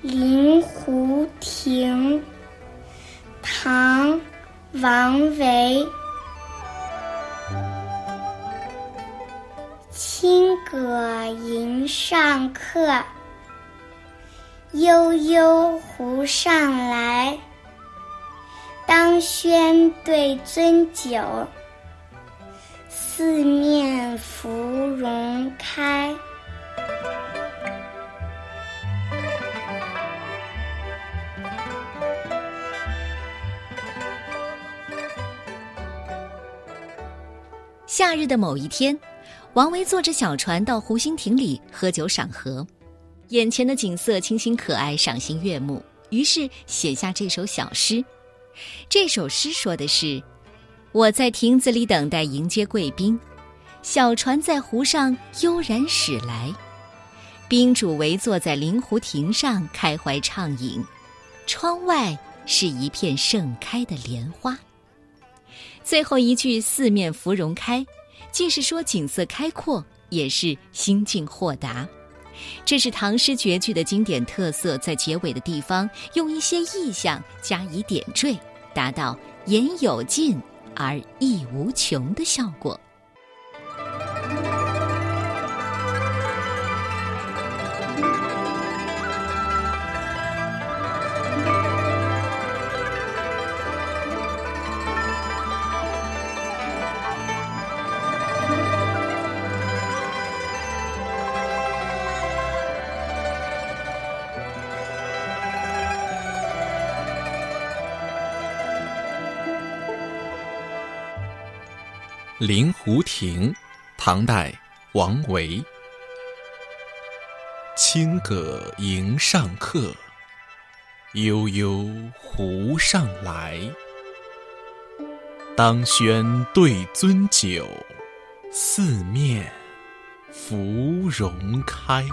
临湖亭，唐·王维。青葛吟上客，悠悠湖上来。当轩对樽酒，四面芙蓉开。夏日的某一天，王维坐着小船到湖心亭里喝酒赏荷，眼前的景色清新可爱，赏心悦目，于是写下这首小诗。这首诗说的是：我在亭子里等待迎接贵宾，小船在湖上悠然驶来，宾主围坐在临湖亭上开怀畅饮，窗外是一片盛开的莲花。最后一句“四面芙蓉开”，既是说景色开阔，也是心境豁达。这是唐诗绝句的经典特色，在结尾的地方用一些意象加以点缀，达到言有尽而意无穷的效果。临湖亭，唐代，王维。青葛迎上客，悠悠湖上来。当轩对樽酒，四面芙蓉开。